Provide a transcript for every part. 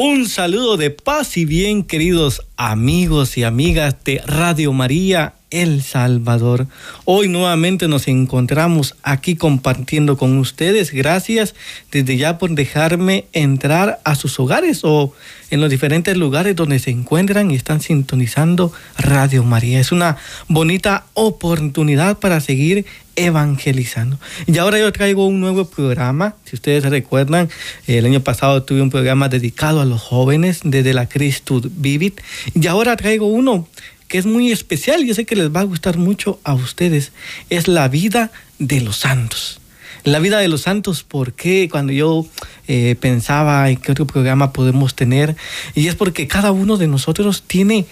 Un saludo de paz y bien, queridos amigos y amigas de Radio María El Salvador. Hoy nuevamente nos encontramos aquí compartiendo con ustedes. Gracias desde ya por dejarme entrar a sus hogares o en los diferentes lugares donde se encuentran y están sintonizando Radio María. Es una bonita oportunidad para seguir evangelizando. Y ahora yo traigo un nuevo programa. Si ustedes recuerdan, el año pasado tuve un programa dedicado a los jóvenes desde la Christus Vivit. Y ahora traigo uno que es muy especial. Yo sé que les va a gustar mucho a ustedes. Es la vida de los santos. La vida de los santos, porque cuando yo eh, pensaba en qué otro programa podemos tener, y es porque cada uno de nosotros tiene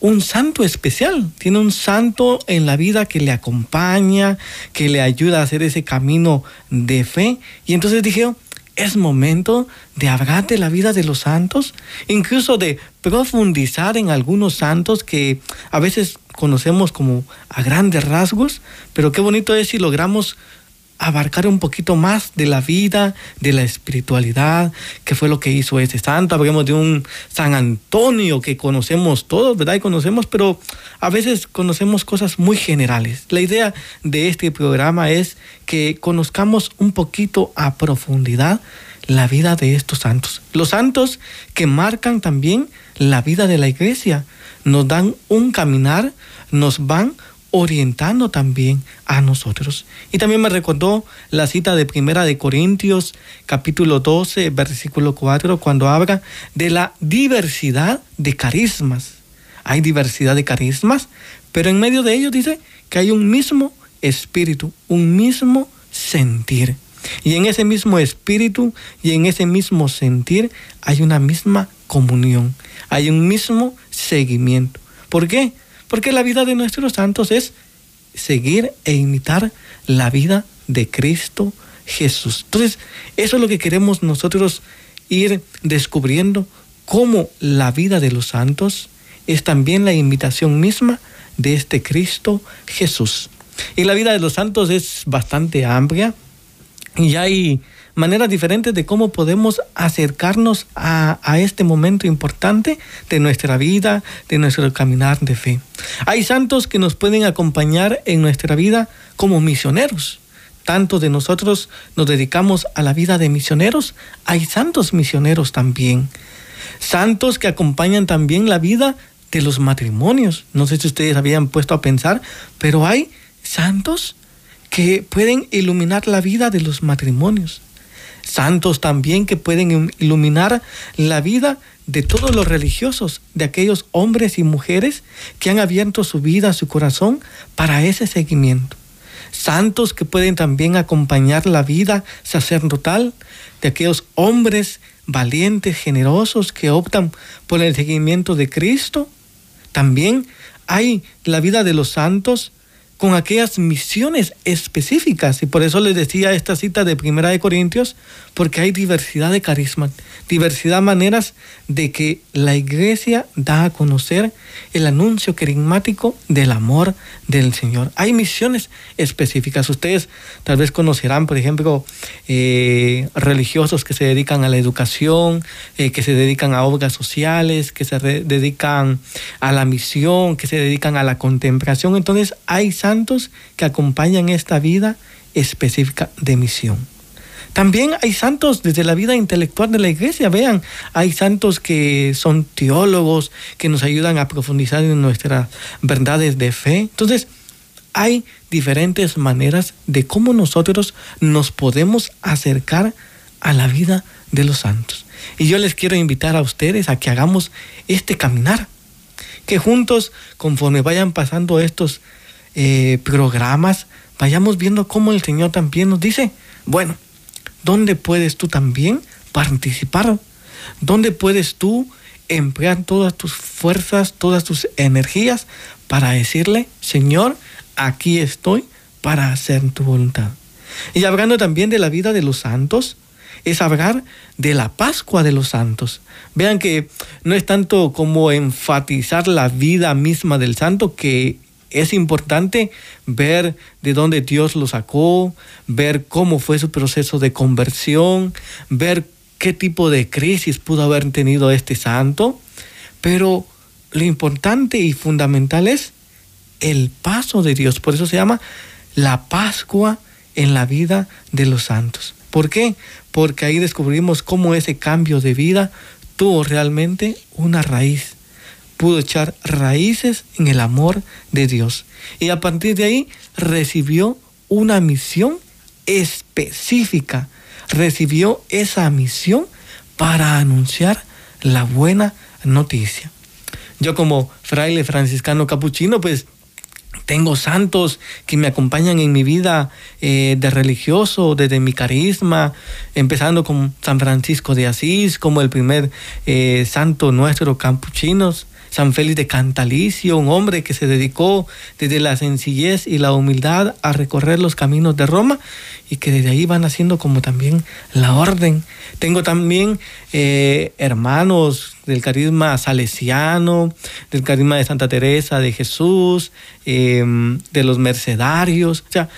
un santo especial, tiene un santo en la vida que le acompaña, que le ayuda a hacer ese camino de fe. Y entonces dije, es momento de hablar de la vida de los santos, incluso de profundizar en algunos santos que a veces conocemos como a grandes rasgos, pero qué bonito es si logramos abarcar un poquito más de la vida, de la espiritualidad, que fue lo que hizo este santo. Hablemos de un San Antonio que conocemos todos, ¿verdad? Y conocemos, pero a veces conocemos cosas muy generales. La idea de este programa es que conozcamos un poquito a profundidad la vida de estos santos. Los santos que marcan también la vida de la iglesia, nos dan un caminar, nos van orientando también a nosotros. Y también me recordó la cita de Primera de Corintios, capítulo 12, versículo 4, cuando habla de la diversidad de carismas. Hay diversidad de carismas, pero en medio de ellos dice que hay un mismo espíritu, un mismo sentir. Y en ese mismo espíritu y en ese mismo sentir hay una misma comunión, hay un mismo seguimiento. ¿Por qué? Porque la vida de nuestros santos es seguir e imitar la vida de Cristo Jesús. Entonces, eso es lo que queremos nosotros ir descubriendo, cómo la vida de los santos es también la imitación misma de este Cristo Jesús. Y la vida de los santos es bastante amplia y hay maneras diferentes de cómo podemos acercarnos a, este momento importante de nuestra vida, de nuestro caminar de fe. Hay santos que nos pueden acompañar en nuestra vida como misioneros. Tanto de nosotros nos dedicamos a la vida de misioneros, hay santos misioneros también. Santos que acompañan también la vida de los matrimonios. No sé si ustedes habían puesto a pensar, pero hay santos que pueden iluminar la vida de los matrimonios santos también que pueden iluminar la vida de todos los religiosos, de aquellos hombres y mujeres que han abierto su vida, su corazón para ese seguimiento. Santos que pueden también acompañar la vida sacerdotal de aquellos hombres valientes, generosos que optan por el seguimiento de Cristo. También hay la vida de los santos con aquellas misiones específicas. Y por eso les decía esta cita de Primera de Corintios, porque hay diversidad de carismas, diversidad de maneras de que la iglesia da a conocer el anuncio carismático del amor del Señor. Hay misiones específicas. Ustedes tal vez conocerán, por ejemplo, eh, religiosos que se dedican a la educación, eh, que se dedican a obras sociales, que se dedican a la misión, que se dedican a la contemplación. Entonces hay santos que acompañan esta vida específica de misión. También hay santos desde la vida intelectual de la iglesia. Vean, hay santos que son teólogos, que nos ayudan a profundizar en nuestras verdades de fe. Entonces, hay diferentes maneras de cómo nosotros nos podemos acercar a la vida de los santos. Y yo les quiero invitar a ustedes a que hagamos este caminar, que juntos, conforme vayan pasando estos eh, programas, vayamos viendo cómo el Señor también nos dice, bueno, ¿dónde puedes tú también participar? ¿Dónde puedes tú emplear todas tus fuerzas, todas tus energías para decirle, Señor, aquí estoy para hacer tu voluntad? Y hablando también de la vida de los santos, es hablar de la Pascua de los Santos. Vean que no es tanto como enfatizar la vida misma del santo, que es importante ver de dónde Dios lo sacó, ver cómo fue su proceso de conversión, ver qué tipo de crisis pudo haber tenido este santo, pero lo importante y fundamental es el paso de Dios. Por eso se llama la Pascua en la vida de los santos. ¿Por qué? Porque ahí descubrimos cómo ese cambio de vida tuvo realmente una raíz. Pudo echar raíces en el amor de Dios. Y a partir de ahí recibió una misión específica. Recibió esa misión para anunciar la buena noticia. Yo como fraile franciscano capuchino, pues tengo santos que me acompañan en mi vida eh, de religioso, desde mi carisma, empezando con San Francisco de Asís, como el primer eh, santo nuestro capuchinos, San Félix de Cantalicio, un hombre que se dedicó desde la sencillez y la humildad a recorrer los caminos de Roma y que desde ahí van haciendo como también la orden. Tengo también eh, hermanos del carisma salesiano, del carisma de Santa Teresa, de Jesús, em, de los mercedarios. O sea,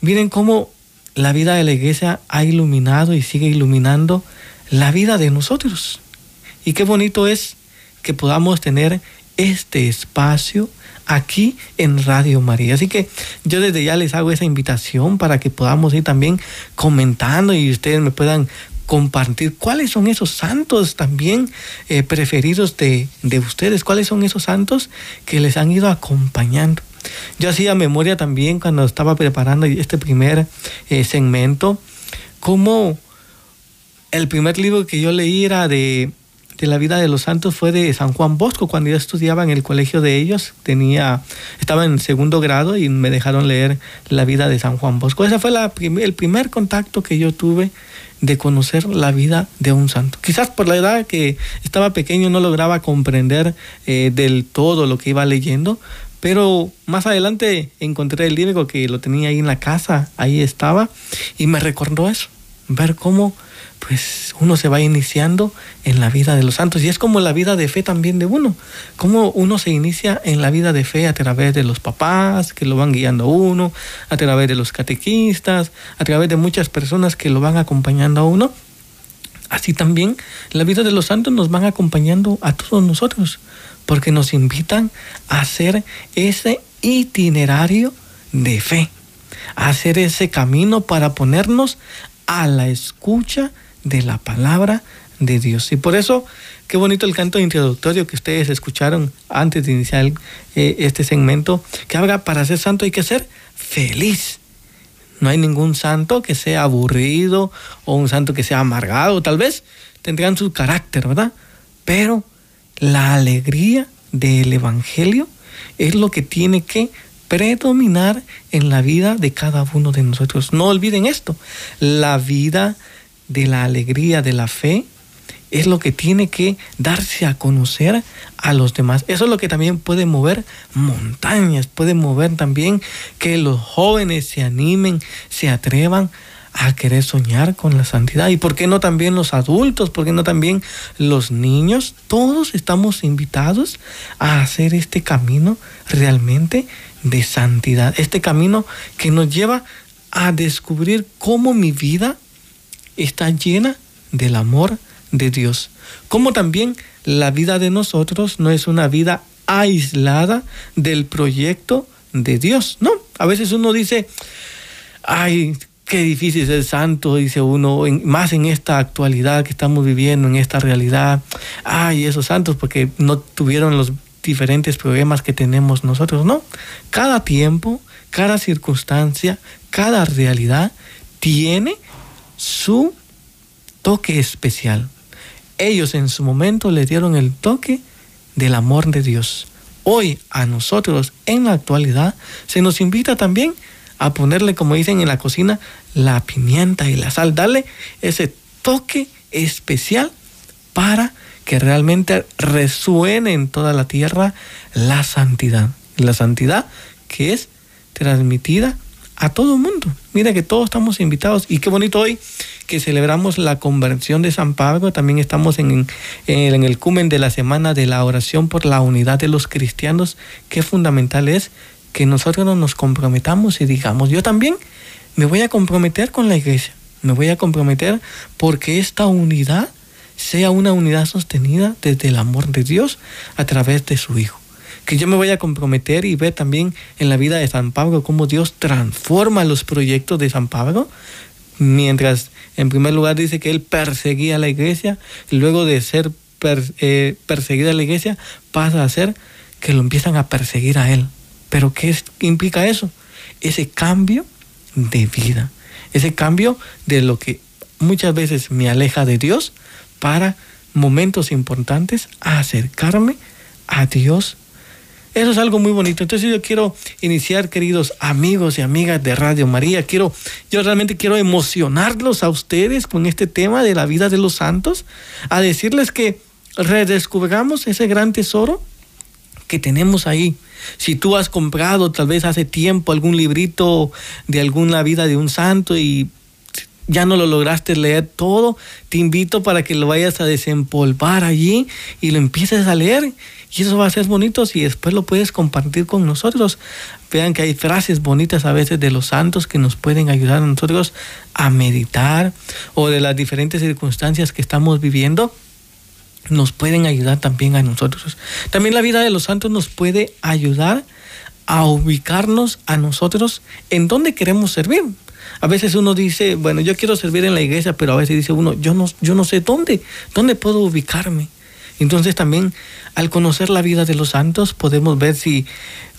miren cómo la vida de la iglesia ha iluminado y sigue iluminando la vida de nosotros. Y qué bonito es que podamos tener este espacio aquí en Radio María. Así que yo desde ya les hago esa invitación para que podamos ir también comentando y ustedes me puedan compartir cuáles son esos santos también eh, preferidos de, ustedes, cuáles son esos santos que les han ido acompañando. Yo hacía memoria también cuando estaba preparando este primer eh, segmento, como el primer libro que yo leí era de de la vida de los santos fue de San Juan Bosco, cuando yo estudiaba en el colegio de ellos, tenía, estaba en segundo grado y me dejaron leer la vida de San Juan Bosco. Ese fue el primer contacto que yo tuve de conocer la vida de un santo. Quizás por la edad que estaba pequeño no lograba comprender eh, del todo lo que iba leyendo, pero más adelante encontré el libro que lo tenía ahí en la casa, ahí estaba, y me recordó eso, ver cómo pues uno se va iniciando en la vida de los santos y es como la vida de fe también de uno, como uno se inicia en la vida de fe a través de los papás que lo van guiando a uno, a través de los catequistas, a través de muchas personas que lo van acompañando a uno. Así también la vida de los santos nos van acompañando a todos nosotros, porque nos invitan a hacer ese itinerario de fe, a hacer ese camino para ponernos a la escucha de la palabra de Dios. Y por eso, qué bonito el canto introductorio que ustedes escucharon antes de iniciar eh, este segmento, que habla para ser santo hay que ser feliz. No hay ningún santo que sea aburrido o un santo que sea amargado, tal vez tendrán su carácter, ¿verdad? Pero la alegría del Evangelio es lo que tiene que predominar en la vida de cada uno de nosotros. No olviden esto, la vida de la alegría, de la fe, es lo que tiene que darse a conocer a los demás. Eso es lo que también puede mover montañas, puede mover también que los jóvenes se animen, se atrevan a querer soñar con la santidad. ¿Y por qué no también los adultos? ¿Por qué no también los niños? Todos estamos invitados a hacer este camino realmente de santidad. Este camino que nos lleva a descubrir cómo mi vida está llena del amor de Dios. Como también la vida de nosotros no es una vida aislada del proyecto de Dios. No, a veces uno dice, ay, qué difícil ser santo, dice uno, más en esta actualidad que estamos viviendo, en esta realidad. Ay, esos santos porque no tuvieron los diferentes problemas que tenemos nosotros. No, cada tiempo, cada circunstancia, cada realidad tiene su toque especial. Ellos en su momento le dieron el toque del amor de Dios. Hoy a nosotros en la actualidad se nos invita también a ponerle, como dicen en la cocina, la pimienta y la sal, darle ese toque especial para que realmente resuene en toda la tierra la santidad. La santidad que es transmitida a todo el mundo. Mira que todos estamos invitados y qué bonito hoy que celebramos la conversión de San Pablo. También estamos en, en, el cumen de la semana de la oración por la unidad de los cristianos. Qué fundamental es que nosotros nos comprometamos y digamos, yo también me voy a comprometer con la iglesia. Me voy a comprometer porque esta unidad sea una unidad sostenida desde el amor de Dios a través de su Hijo que yo me voy a comprometer y ver también en la vida de San Pablo cómo Dios transforma los proyectos de San Pablo, mientras en primer lugar dice que él perseguía a la iglesia, y luego de ser eh, perseguida a la iglesia pasa a ser que lo empiezan a perseguir a él. Pero ¿qué implica eso? Ese cambio de vida, ese cambio de lo que muchas veces me aleja de Dios para momentos importantes acercarme a Dios eso es algo muy bonito. Entonces yo quiero iniciar, queridos amigos y amigas de Radio María, quiero, yo realmente quiero emocionarlos a ustedes con este tema de la vida de los santos, a decirles que redescubramos ese gran tesoro que tenemos ahí. Si tú has comprado tal vez hace tiempo algún librito de alguna vida de un santo y ya no lo lograste leer todo, te invito para que lo vayas a desempolvar allí y lo empieces a leer y eso va a ser bonito si después lo puedes compartir con nosotros. Vean que hay frases bonitas a veces de los santos que nos pueden ayudar a nosotros a meditar o de las diferentes circunstancias que estamos viviendo nos pueden ayudar también a nosotros. También la vida de los santos nos puede ayudar a ubicarnos a nosotros en dónde queremos servir. A veces uno dice, bueno, yo quiero servir en la iglesia, pero a veces dice uno, yo no, yo no sé dónde, dónde puedo ubicarme. Entonces también al conocer la vida de los santos podemos ver si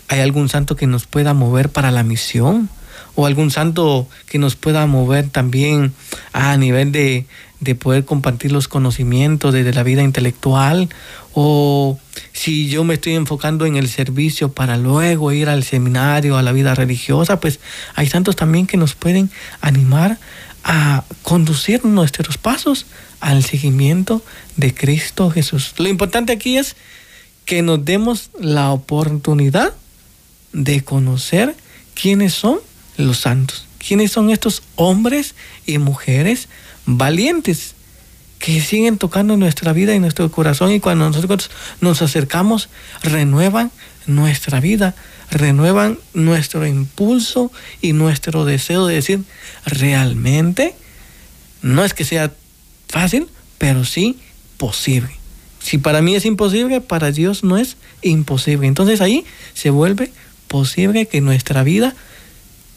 hay algún santo que nos pueda mover para la misión o algún santo que nos pueda mover también a nivel de, de poder compartir los conocimientos desde la vida intelectual o si yo me estoy enfocando en el servicio para luego ir al seminario, a la vida religiosa, pues hay santos también que nos pueden animar a conducir nuestros pasos al seguimiento de Cristo Jesús. Lo importante aquí es que nos demos la oportunidad de conocer quiénes son los santos, quiénes son estos hombres y mujeres valientes que siguen tocando nuestra vida y nuestro corazón y cuando nosotros nos acercamos renuevan nuestra vida, renuevan nuestro impulso y nuestro deseo de decir realmente no es que sea fácil, pero sí posible. Si para mí es imposible, para Dios no es imposible. Entonces ahí se vuelve posible que nuestra vida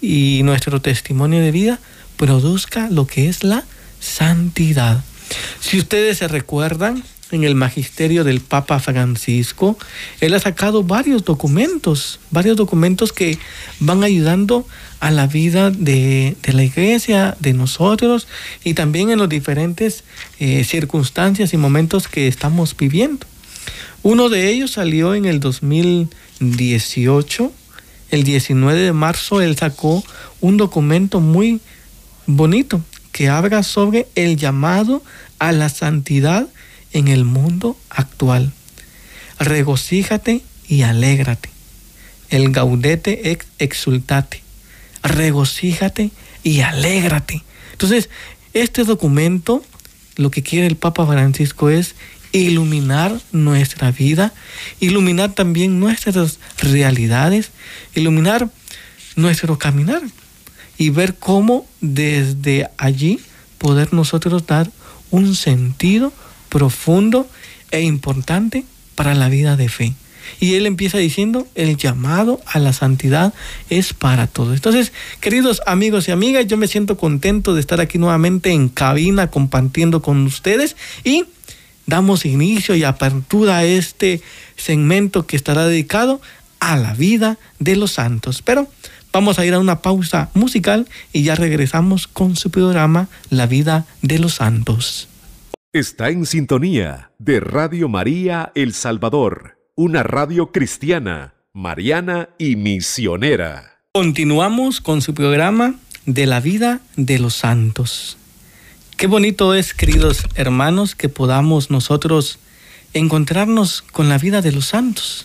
y nuestro testimonio de vida produzca lo que es la santidad. Si ustedes se recuerdan, en el magisterio del Papa Francisco, él ha sacado varios documentos, varios documentos que van ayudando a la vida de, la iglesia, de nosotros y también en las diferentes eh, circunstancias y momentos que estamos viviendo. Uno de ellos salió en el 2018, el 19 de marzo, él sacó un documento muy bonito que habla sobre el llamado a la santidad en el mundo actual. Regocíjate y alégrate. El gaudete ex exultate regocíjate y alégrate. Entonces, este documento, lo que quiere el Papa Francisco es iluminar nuestra vida, iluminar también nuestras realidades, iluminar nuestro caminar y ver cómo desde allí poder nosotros dar un sentido profundo e importante para la vida de fe. Y él empieza diciendo, el llamado a la santidad es para todos. Entonces, queridos amigos y amigas, yo me siento contento de estar aquí nuevamente en cabina compartiendo con ustedes y damos inicio y apertura a este segmento que estará dedicado a la vida de los santos. Pero vamos a ir a una pausa musical y ya regresamos con su programa La vida de los santos. Está en sintonía de Radio María El Salvador una radio cristiana, mariana y misionera. Continuamos con su programa de la vida de los santos. Qué bonito es, queridos hermanos, que podamos nosotros encontrarnos con la vida de los santos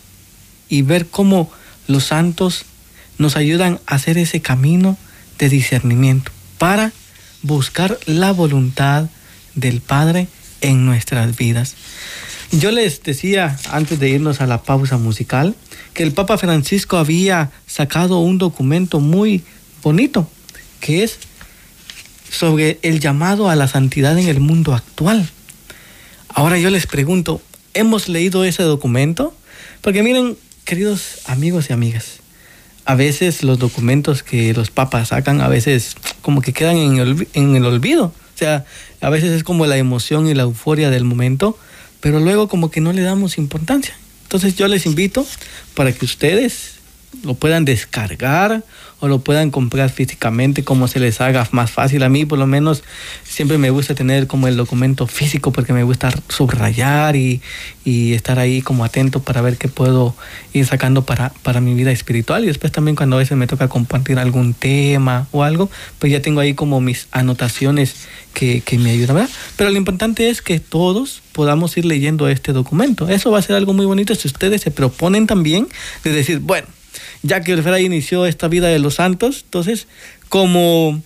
y ver cómo los santos nos ayudan a hacer ese camino de discernimiento para buscar la voluntad del Padre en nuestras vidas. Yo les decía antes de irnos a la pausa musical que el Papa Francisco había sacado un documento muy bonito que es sobre el llamado a la santidad en el mundo actual. Ahora yo les pregunto, ¿hemos leído ese documento? Porque miren, queridos amigos y amigas, a veces los documentos que los papas sacan, a veces como que quedan en el, en el olvido. O sea, a veces es como la emoción y la euforia del momento, pero luego como que no le damos importancia. Entonces yo les invito para que ustedes lo puedan descargar o lo puedan comprar físicamente como se les haga más fácil. A mí por lo menos siempre me gusta tener como el documento físico porque me gusta subrayar y, y estar ahí como atento para ver qué puedo ir sacando para, para mi vida espiritual. Y después también cuando a veces me toca compartir algún tema o algo, pues ya tengo ahí como mis anotaciones que, que me ayudan, ¿verdad? Pero lo importante es que todos podamos ir leyendo este documento. Eso va a ser algo muy bonito si ustedes se proponen también de decir, bueno, ya que el Fray inició esta vida de los santos, entonces como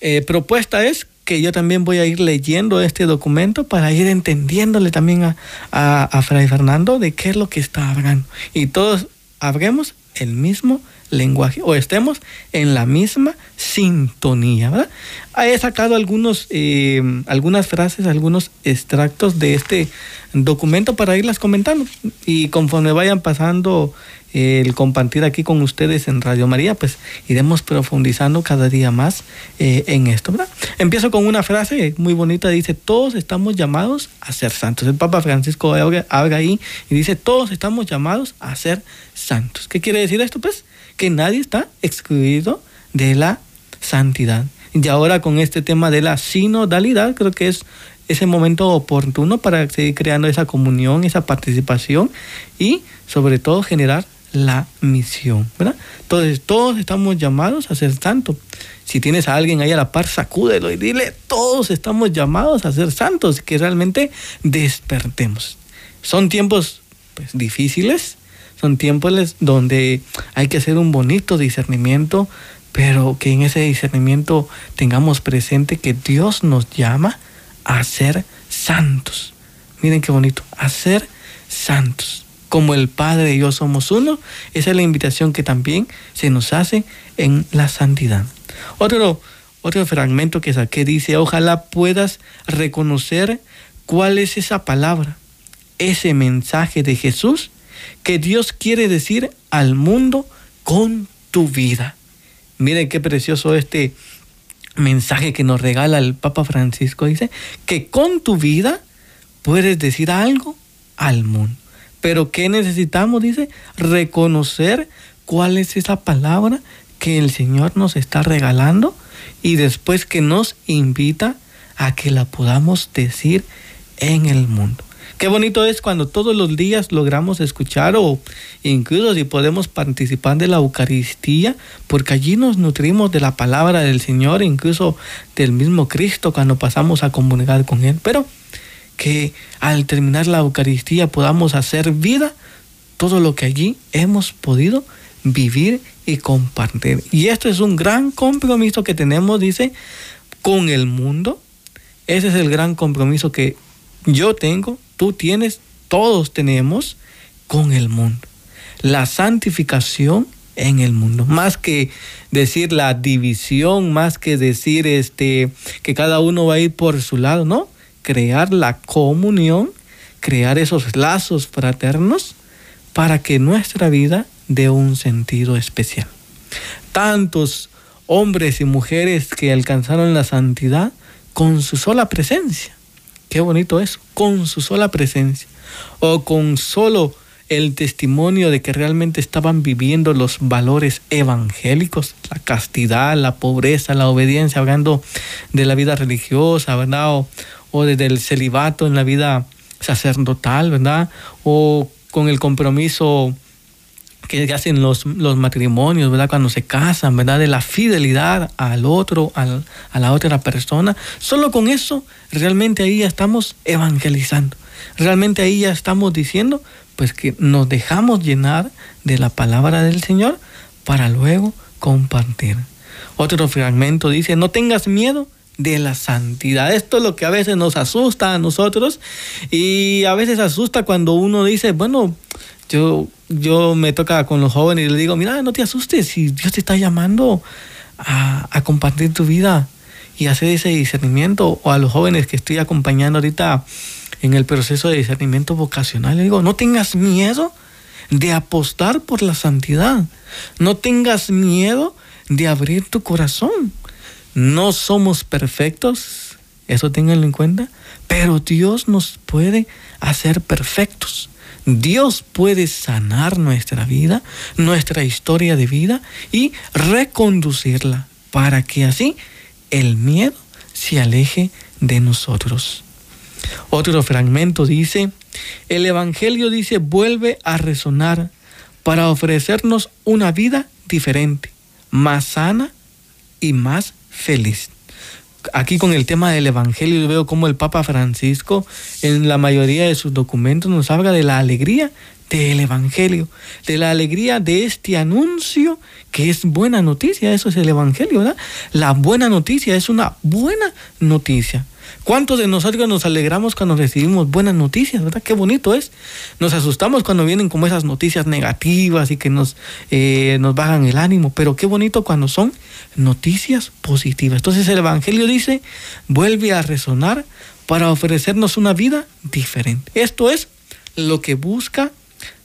eh, propuesta es que yo también voy a ir leyendo este documento para ir entendiéndole también a, a, Fray Fernando de qué es lo que está hablando. Y todos hablemos el mismo lenguaje o estemos en la misma sintonía. ¿verdad? He sacado algunos, eh, algunas frases, algunos extractos de este documento para irlas comentando y conforme vayan pasando el compartir aquí con ustedes en Radio María, pues iremos profundizando cada día más eh, en esto. Empiezo con una frase muy bonita, dice, todos estamos llamados a ser santos. El Papa Francisco habla ahí y dice, todos estamos llamados a ser santos. ¿Qué quiere decir esto? Pues que nadie está excluido de la santidad. Y ahora con este tema de la sinodalidad, creo que es ese momento oportuno para seguir creando esa comunión, esa participación y sobre todo generar la misión, ¿verdad? Entonces todos estamos llamados a ser santos. Si tienes a alguien ahí a la par, sacúdelo y dile, todos estamos llamados a ser santos, que realmente despertemos. Son tiempos pues, difíciles, son tiempos donde hay que hacer un bonito discernimiento, pero que en ese discernimiento tengamos presente que Dios nos llama a ser santos. Miren qué bonito, a ser santos. Como el Padre y yo somos uno, esa es la invitación que también se nos hace en la santidad. Otro, otro fragmento que saqué dice, ojalá puedas reconocer cuál es esa palabra, ese mensaje de Jesús que Dios quiere decir al mundo con tu vida. Miren qué precioso este mensaje que nos regala el Papa Francisco. Dice que con tu vida puedes decir algo al mundo. Pero ¿qué necesitamos? Dice, reconocer cuál es esa palabra que el Señor nos está regalando y después que nos invita a que la podamos decir en el mundo. Qué bonito es cuando todos los días logramos escuchar o incluso si podemos participar de la Eucaristía, porque allí nos nutrimos de la palabra del Señor, incluso del mismo Cristo cuando pasamos a comunicar con Él. Pero que al terminar la Eucaristía podamos hacer vida todo lo que allí hemos podido vivir y compartir. Y esto es un gran compromiso que tenemos, dice, con el mundo. Ese es el gran compromiso que yo tengo tú tienes, todos tenemos con el mundo. La santificación en el mundo, más que decir la división, más que decir este que cada uno va a ir por su lado, no, crear la comunión, crear esos lazos fraternos para que nuestra vida dé un sentido especial. Tantos hombres y mujeres que alcanzaron la santidad con su sola presencia. Qué bonito eso, con su sola presencia o con solo el testimonio de que realmente estaban viviendo los valores evangélicos, la castidad, la pobreza, la obediencia, hablando de la vida religiosa, ¿verdad? O, o desde el celibato en la vida sacerdotal, ¿verdad? O con el compromiso que hacen los, los, matrimonios, ¿verdad? Cuando se casan, ¿verdad? De la fidelidad al otro, al, a la otra persona. Solo con eso, realmente ahí ya estamos evangelizando. Realmente ahí ya estamos diciendo, pues que nos dejamos llenar de la palabra del Señor para luego compartir. Otro fragmento dice, no tengas miedo de la santidad. Esto es lo que a veces nos asusta a nosotros y a veces asusta cuando uno dice, bueno, yo, yo me toca con los jóvenes y les digo, mira, no te asustes, si Dios te está llamando a, a compartir tu vida y hacer ese discernimiento, o a los jóvenes que estoy acompañando ahorita en el proceso de discernimiento vocacional, le digo, no tengas miedo de apostar por la santidad, no tengas miedo de abrir tu corazón. No somos perfectos, eso ténganlo en cuenta, pero Dios nos puede hacer perfectos. Dios puede sanar nuestra vida, nuestra historia de vida y reconducirla para que así el miedo se aleje de nosotros. Otro fragmento dice, el Evangelio dice, vuelve a resonar para ofrecernos una vida diferente, más sana y más feliz. Aquí con el tema del Evangelio veo como el Papa Francisco en la mayoría de sus documentos nos habla de la alegría del Evangelio, de la alegría de este anuncio que es buena noticia, eso es el Evangelio, ¿verdad? La buena noticia es una buena noticia. ¿Cuántos de nosotros nos alegramos cuando recibimos buenas noticias, verdad? Qué bonito es. Nos asustamos cuando vienen como esas noticias negativas y que nos, eh, nos bajan el ánimo, pero qué bonito cuando son noticias positivas. Entonces el Evangelio dice, vuelve a resonar para ofrecernos una vida diferente. Esto es lo que busca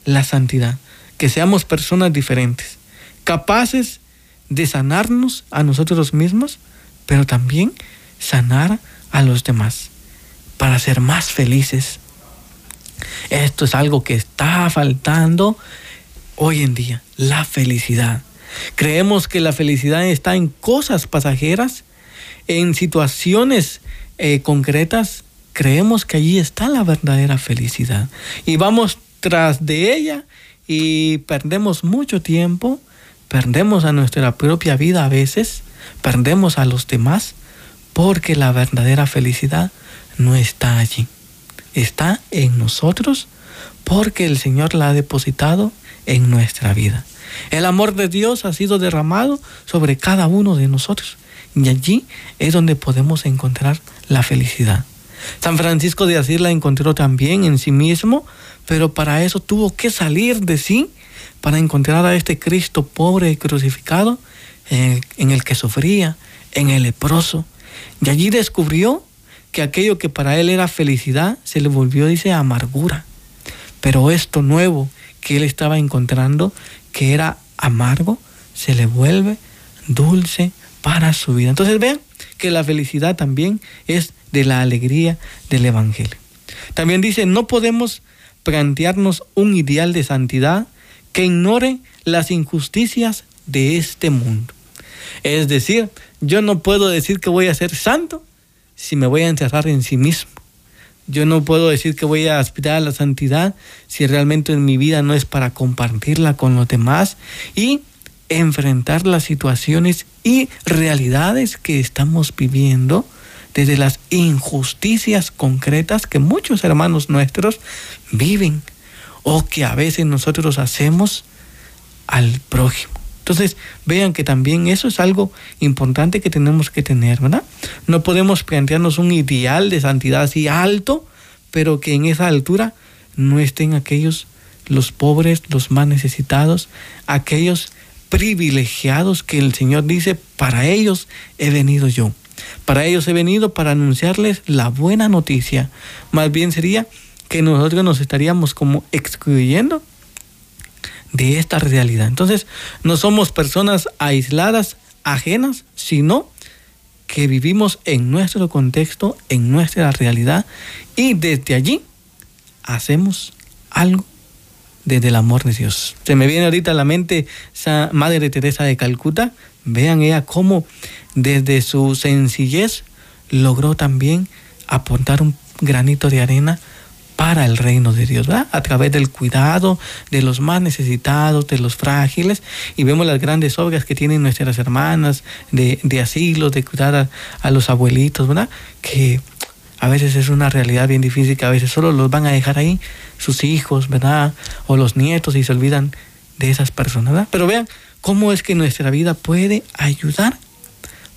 la santidad, que seamos personas diferentes, capaces de sanarnos a nosotros mismos, pero también sanar a los demás, para ser más felices. Esto es algo que está faltando hoy en día, la felicidad. Creemos que la felicidad está en cosas pasajeras, en situaciones eh, concretas. Creemos que allí está la verdadera felicidad. Y vamos tras de ella y perdemos mucho tiempo, perdemos a nuestra propia vida a veces, perdemos a los demás, porque la verdadera felicidad no está allí. Está en nosotros porque el Señor la ha depositado en nuestra vida. El amor de Dios ha sido derramado sobre cada uno de nosotros y allí es donde podemos encontrar la felicidad. San Francisco de Asís la encontró también en sí mismo, pero para eso tuvo que salir de sí para encontrar a este Cristo pobre y crucificado en el, que sufría, en el leproso. Y allí descubrió que aquello que para él era felicidad se le volvió, dice, amargura. Pero esto nuevo que él estaba encontrando, que era amargo, se le vuelve dulce para su vida. Entonces vean que la felicidad también es de la alegría del Evangelio. También dice, no podemos plantearnos un ideal de santidad que ignore las injusticias de este mundo. Es decir, yo no puedo decir que voy a ser santo si me voy a encerrar en sí mismo. Yo no puedo decir que voy a aspirar a la santidad si realmente en mi vida no es para compartirla con los demás y enfrentar las situaciones y realidades que estamos viviendo desde las injusticias concretas que muchos hermanos nuestros viven o que a veces nosotros hacemos al prójimo. Entonces, vean que también eso es algo importante que tenemos que tener, ¿verdad? No podemos plantearnos un ideal de santidad así alto, pero que en esa altura no estén aquellos, los pobres, los más necesitados, aquellos privilegiados que el Señor dice, para ellos he venido yo. Para ellos he venido para anunciarles la buena noticia. Más bien sería que nosotros nos estaríamos como excluyendo de esta realidad. Entonces, no somos personas aisladas, ajenas, sino que vivimos en nuestro contexto, en nuestra realidad, y desde allí hacemos algo desde el amor de Dios. Se me viene ahorita a la mente esa Madre Teresa de Calcuta. Vean ella cómo desde su sencillez logró también aportar un granito de arena para el reino de Dios, ¿verdad? A través del cuidado de los más necesitados, de los frágiles, y vemos las grandes obras que tienen nuestras hermanas de, de asilo, de cuidar a, a, los abuelitos, ¿verdad? Que a veces es una realidad bien difícil, que a veces solo los van a dejar ahí sus hijos, ¿verdad? O los nietos y se olvidan de esas personas, ¿verdad? Pero vean cómo es que nuestra vida puede ayudar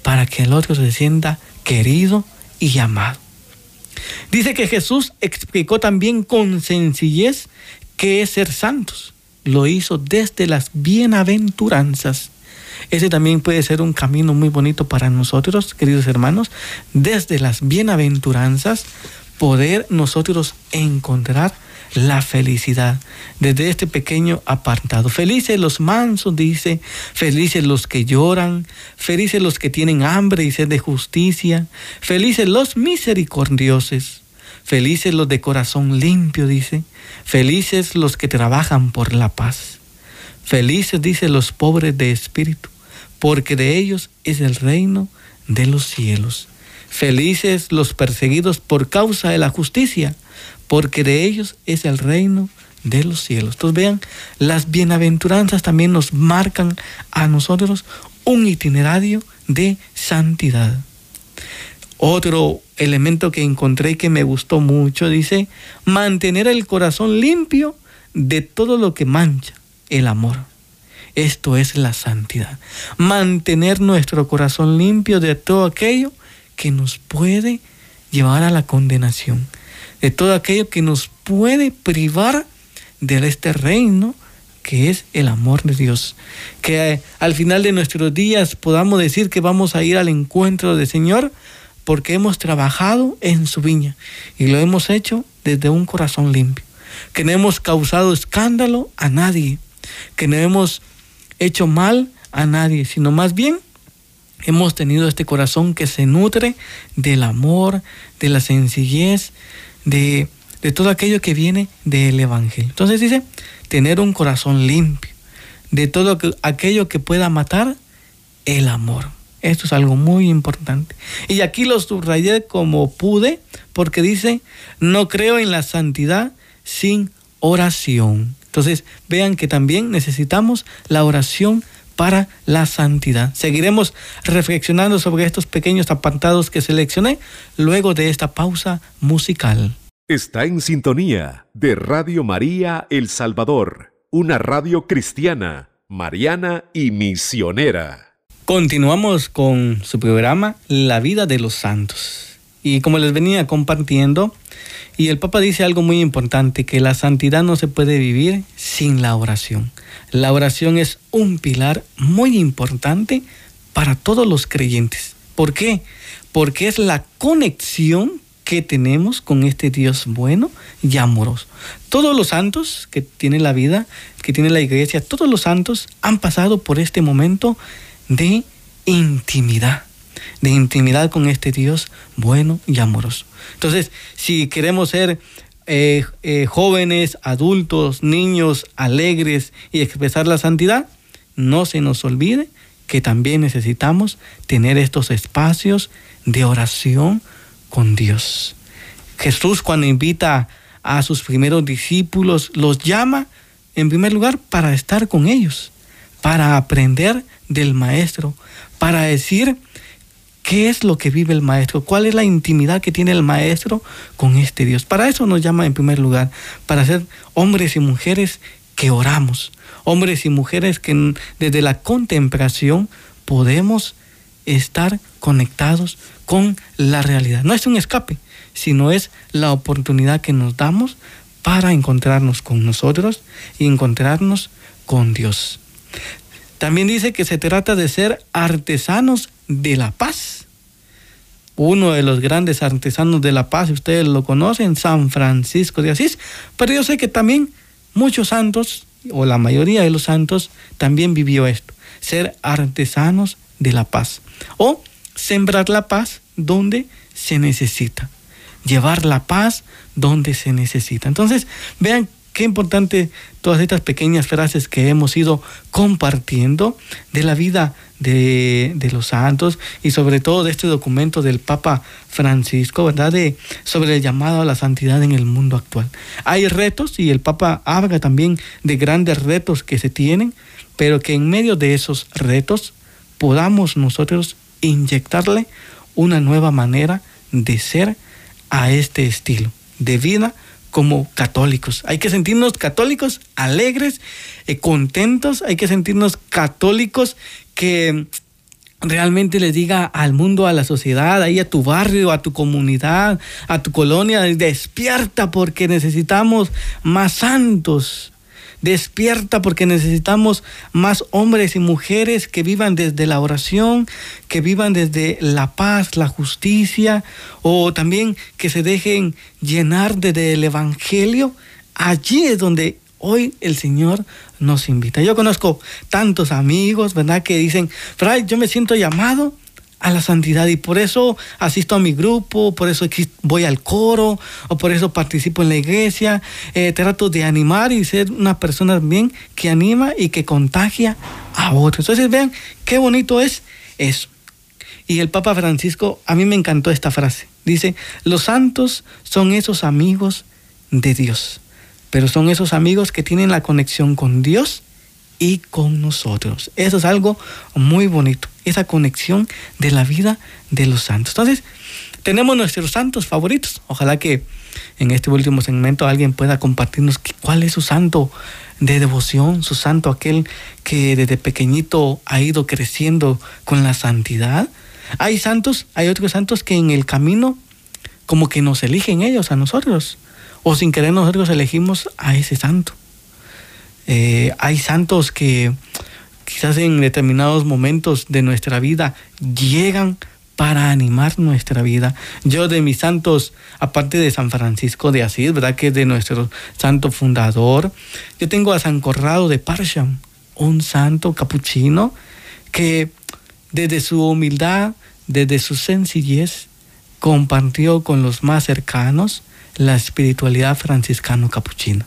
para que el otro se sienta querido y amado. Dice que Jesús explicó también con sencillez qué es ser santos. Lo hizo desde las bienaventuranzas. Ese también puede ser un camino muy bonito para nosotros, queridos hermanos, desde las bienaventuranzas, poder nosotros encontrar la felicidad desde este pequeño apartado. Felices los mansos, dice, felices los que lloran, felices los que tienen hambre y sed de justicia, felices los misericordiosos, felices los de corazón limpio, dice, felices los que trabajan por la paz. Felices, dice, los pobres de espíritu, porque de ellos es el reino de los cielos. Felices los perseguidos por causa de la justicia, porque de ellos es el reino de los cielos. Entonces vean, las bienaventuranzas también nos marcan a nosotros un itinerario de santidad. Otro elemento que encontré que me gustó mucho dice, mantener el corazón limpio de todo lo que mancha el amor. Esto es la santidad. Mantener nuestro corazón limpio de todo aquello que nos puede llevar a la condenación de todo aquello que nos puede privar de este reino que es el amor de Dios. Que eh, al final de nuestros días podamos decir que vamos a ir al encuentro del Señor porque hemos trabajado en su viña y lo hemos hecho desde un corazón limpio. Que no hemos causado escándalo a nadie, que no hemos hecho mal a nadie, sino más bien hemos tenido este corazón que se nutre del amor, de la sencillez, de, todo aquello que viene del Evangelio. Entonces dice, tener un corazón limpio, de todo aquello que pueda matar el amor. Esto es algo muy importante. Y aquí lo subrayé como pude, porque dice, no creo en la santidad sin oración. Entonces, vean que también necesitamos la oración para la santidad. Seguiremos reflexionando sobre estos pequeños apartados que seleccioné luego de esta pausa musical. Está en sintonía de Radio María El Salvador, una radio cristiana, mariana y misionera. Continuamos con su programa La vida de los santos. Y como les venía compartiendo, y el Papa dice algo muy importante, que la santidad no se puede vivir sin la oración. La oración es un pilar muy importante para todos los creyentes. ¿Por qué? Porque es la conexión que tenemos con este Dios bueno y amoroso. Todos los santos que tiene la vida, que tiene la iglesia, todos los santos han pasado por este momento de intimidad, de intimidad con este Dios bueno y amoroso. Entonces, si queremos ser eh, eh, jóvenes, adultos, niños alegres y expresar la santidad, no se nos olvide que también necesitamos tener estos espacios de oración con Dios. Jesús cuando invita a sus primeros discípulos, los llama en primer lugar para estar con ellos, para aprender del Maestro, para decir ¿Qué es lo que vive el maestro? ¿Cuál es la intimidad que tiene el maestro con este Dios? Para eso nos llama en primer lugar, para ser hombres y mujeres que oramos, hombres y mujeres que desde la contemplación podemos estar conectados con la realidad. No es un escape, sino es la oportunidad que nos damos para encontrarnos con nosotros y encontrarnos con Dios. También dice que se trata de ser artesanos de la paz. Uno de los grandes artesanos de la paz, ustedes lo conocen, San Francisco de Asís, pero yo sé que también muchos santos, o la mayoría de los santos, también vivió esto, ser artesanos de la paz. O sembrar la paz donde se necesita, llevar la paz donde se necesita. Entonces, vean qué importante todas estas pequeñas frases que hemos ido compartiendo de la vida de, los santos y sobre todo de este documento del Papa Francisco, ¿verdad? De, sobre el llamado a la santidad en el mundo actual. Hay retos y el Papa habla también de grandes retos que se tienen, pero que en medio de esos retos podamos nosotros inyectarle una nueva manera de ser a este estilo de vida como católicos. Hay que sentirnos católicos alegres, eh, contentos, hay que sentirnos católicos que realmente le diga al mundo, a la sociedad, ahí a tu barrio, a tu comunidad, a tu colonia, despierta porque necesitamos más santos. Despierta porque necesitamos más hombres y mujeres que vivan desde la oración, que vivan desde la paz, la justicia, o también que se dejen llenar desde el Evangelio. Allí es donde hoy el Señor nos invita. Yo conozco tantos amigos, ¿verdad? Que dicen, Fray, yo me siento llamado a la santidad y por eso asisto a mi grupo, por eso voy al coro o por eso participo en la iglesia, eh, trato de animar y ser una persona bien que anima y que contagia a otros. Entonces vean qué bonito es eso. Y el Papa Francisco, a mí me encantó esta frase. Dice, los santos son esos amigos de Dios pero son esos amigos que tienen la conexión con Dios y con nosotros. Eso es algo muy bonito, esa conexión de la vida de los santos. Entonces, tenemos nuestros santos favoritos. Ojalá que en este último segmento alguien pueda compartirnos cuál es su santo de devoción, su santo aquel que desde pequeñito ha ido creciendo con la santidad. Hay santos, hay otros santos que en el camino como que nos eligen ellos a nosotros o sin querer nosotros elegimos a ese santo. Eh, hay santos que quizás en determinados momentos de nuestra vida llegan para animar nuestra vida. Yo de mis santos, aparte de San Francisco de Asís, ¿verdad? Que es de nuestro santo fundador, yo tengo a San Corrado de Parsham, un santo capuchino que desde su humildad, desde su sencillez, compartió con los más cercanos la espiritualidad franciscano-capuchina.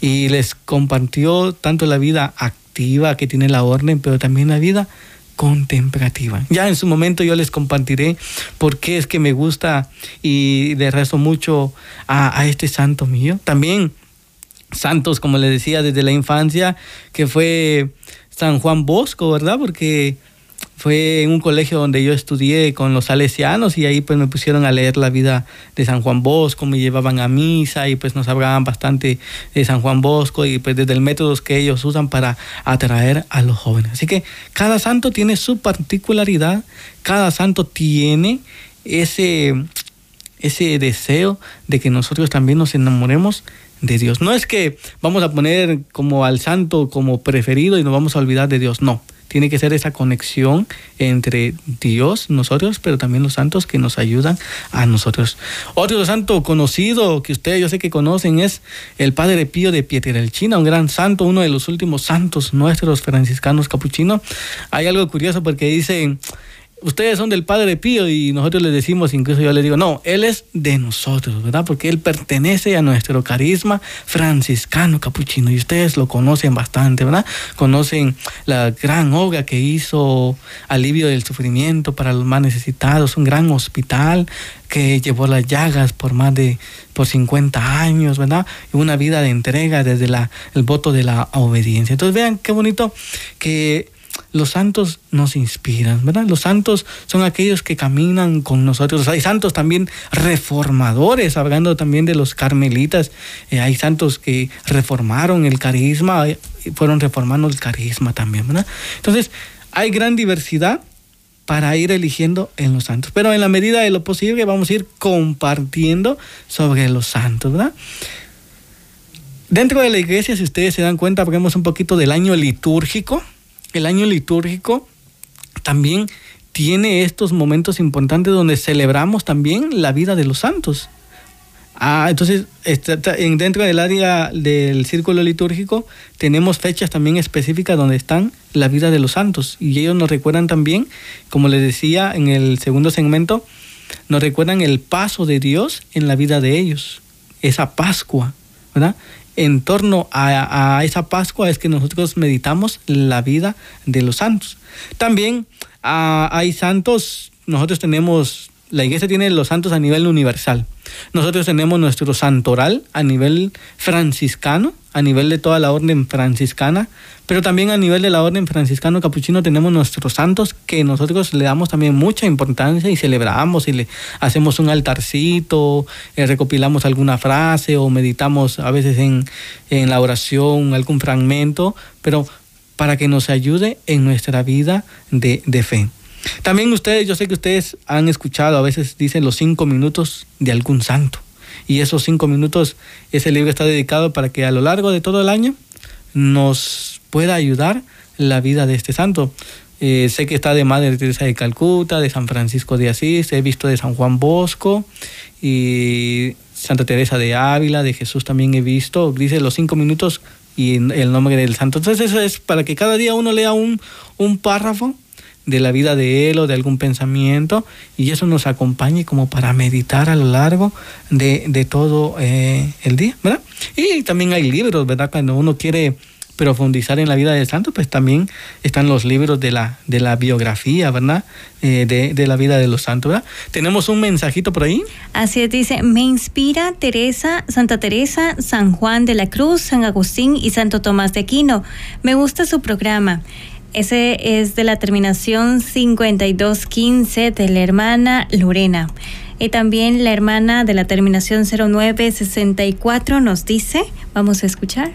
Y les compartió tanto la vida activa que tiene la orden, pero también la vida contemplativa. Ya en su momento yo les compartiré por qué es que me gusta y le rezo mucho a, a este santo mío. También santos, como les decía, desde la infancia, que fue San Juan Bosco, ¿verdad? Porque fue en un colegio donde yo estudié con los salesianos y ahí pues me pusieron a leer la vida de San Juan Bosco, me llevaban a misa y pues nos hablaban bastante de San Juan Bosco y pues desde el método que ellos usan para atraer a los jóvenes. Así que cada santo tiene su particularidad, cada santo tiene ese, ese deseo de que nosotros también nos enamoremos de Dios. No es que vamos a poner como al santo como preferido y nos vamos a olvidar de Dios, no tiene que ser esa conexión entre Dios, nosotros, pero también los santos que nos ayudan a nosotros. Otro santo conocido que ustedes yo sé que conocen es el Padre Pío de Pietrelcina, un gran santo, uno de los últimos santos nuestros franciscanos capuchinos. Hay algo curioso porque dice ustedes son del Padre Pío y nosotros les decimos, incluso yo les digo, no, Él es de nosotros, ¿verdad? Porque Él pertenece a nuestro carisma franciscano capuchino y ustedes lo conocen bastante, ¿verdad? Conocen la gran obra que hizo alivio del sufrimiento para los más necesitados, un gran hospital que llevó las llagas por más de por 50 años, ¿verdad? Una vida de entrega desde la, el voto de la obediencia. Entonces vean qué bonito que los santos nos inspiran, ¿verdad? Los santos son aquellos que caminan con nosotros. Hay santos también reformadores, hablando también de los carmelitas. Eh, hay santos que reformaron el carisma, eh, fueron reformando el carisma también, ¿verdad? Entonces, hay gran diversidad para ir eligiendo en los santos. Pero en la medida de lo posible vamos a ir compartiendo sobre los santos, ¿verdad? Dentro de la iglesia, si ustedes se dan cuenta, vemos un poquito del año litúrgico el año litúrgico también tiene estos momentos importantes donde celebramos también la vida de los santos. Ah, entonces, dentro del área del círculo litúrgico tenemos fechas también específicas donde están la vida de los santos. Y ellos nos recuerdan también, como les decía en el segundo segmento, nos recuerdan el paso de Dios en la vida de ellos, esa Pascua, ¿verdad? En torno a, esa Pascua es que nosotros meditamos la vida de los santos. También ah, hay santos, nosotros tenemos, la iglesia tiene los santos a nivel universal. Nosotros tenemos nuestro santoral a nivel franciscano, a nivel de toda la orden franciscana, pero también a nivel de la orden franciscano capuchino tenemos nuestros santos que nosotros le damos también mucha importancia y celebramos y le hacemos un altarcito, eh, recopilamos alguna frase o meditamos a veces en, en la oración algún fragmento, pero para que nos ayude en nuestra vida de, de fe. También ustedes, yo sé que ustedes han escuchado, a veces dicen los cinco minutos de algún santo. Y esos cinco minutos, ese libro está dedicado para que a lo largo de todo el año nos pueda ayudar la vida de este santo. Eh, sé que está de Madre Teresa de Calcuta, de San Francisco de Asís, he visto de San Juan Bosco y Santa Teresa de Ávila, de Jesús también he visto. Dice los cinco minutos y el nombre del santo. Entonces eso es para que cada día uno lea un, un párrafo de la vida de él o de algún pensamiento y eso nos acompañe como para meditar a lo largo de, de todo eh, el día. Y también hay libros, ¿verdad? Cuando uno quiere profundizar en la vida del santo, pues también están los libros de la, de la biografía, ¿verdad? Eh, de, de, la vida de los santos, ¿verdad? Tenemos un mensajito por ahí. Así es, dice, me inspira Teresa, Santa Teresa, San Juan de la Cruz, San Agustín y Santo Tomás de Aquino. Me gusta su programa. Ese es de la terminación 5215 de la hermana Lorena. Y también la hermana de la terminación 0964 nos dice, vamos a escuchar.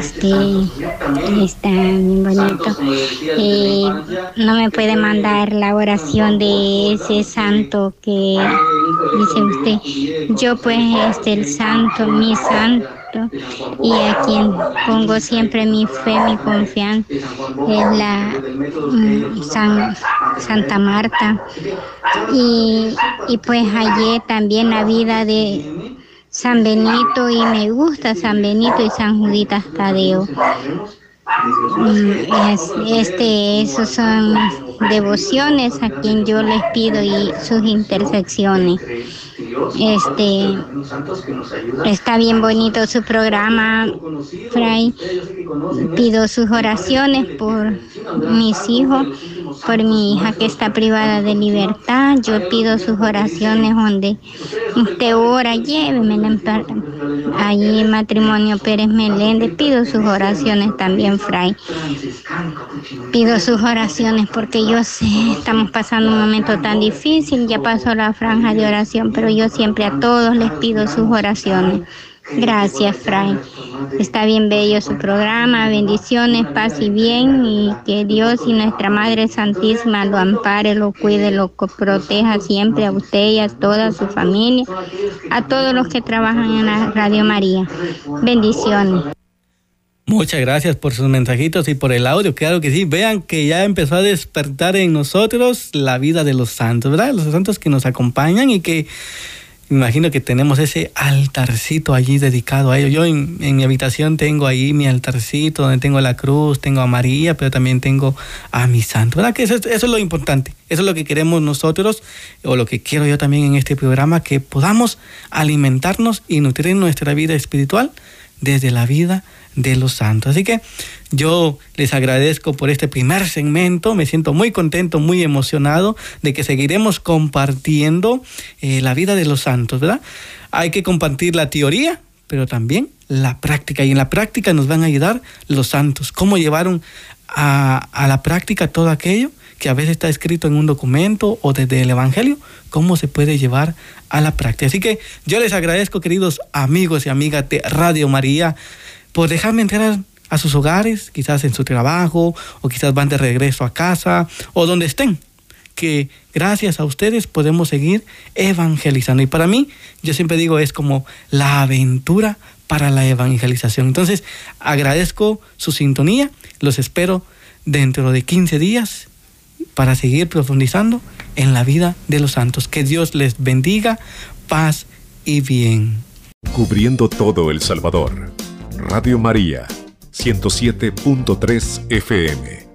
Este, está bien bonito. Eh, no me puede mandar la oración de ese santo que dice usted. Yo pues, este, el santo, mi santo y a quien pongo siempre mi fe, mi confianza es la mm, Santa Marta. Y, y pues ayer también la vida de San Benito y me gusta San Benito y San Juditas Tadeo. Mm, este, esos son devociones a quien yo les pido y sus intersecciones. Este está bien bonito su programa, Fray. Pido sus oraciones por mis hijos, por mi hija que está privada de libertad. Yo pido sus oraciones donde usted ora, lléveme allí matrimonio Pérez Meléndez. Pido sus oraciones también, Fray. Pido sus oraciones porque yo sé, estamos pasando un momento tan difícil, ya pasó la franja de oración, pero yo siempre a todos les pido sus oraciones. Gracias, Fray. Está bien bello su programa. Bendiciones, paz y bien. Y que Dios y nuestra Madre Santísima lo ampare, lo cuide, lo proteja siempre a usted y a toda su familia, a todos los que trabajan en la Radio María. Bendiciones. Muchas gracias por sus mensajitos y por el audio. Claro que sí. Vean que ya empezó a despertar en nosotros la vida de los santos, ¿verdad? Los santos que nos acompañan y que imagino que tenemos ese altarcito allí dedicado a ellos. Yo en, mi habitación tengo ahí mi altarcito donde tengo la cruz, tengo a María, pero también tengo a mi santo. ¿Verdad? Que eso, eso, es lo importante. Eso es lo que queremos nosotros, o lo que quiero yo también en este programa, que podamos alimentarnos y nutrir nuestra vida espiritual desde la vida de los santos. Así que yo les agradezco por este primer segmento, me siento muy contento, muy emocionado de que seguiremos compartiendo eh, la vida de los santos, ¿verdad? Hay que compartir la teoría, pero también la práctica, y en la práctica nos van a ayudar los santos, cómo llevaron a, a la práctica todo aquello que a veces está escrito en un documento o desde el Evangelio, cómo se puede llevar a la práctica. Así que yo les agradezco, queridos amigos y amigas de Radio María, por dejarme entrar a sus hogares, quizás en su trabajo, o quizás van de regreso a casa, o donde estén, que gracias a ustedes podemos seguir evangelizando. Y para mí, yo siempre digo, es como la aventura para la evangelización. Entonces, agradezco su sintonía, los espero dentro de 15 días para seguir profundizando en la vida de los santos. Que Dios les bendiga, paz y bien. Cubriendo todo El Salvador. Radio María, 107.3 FM.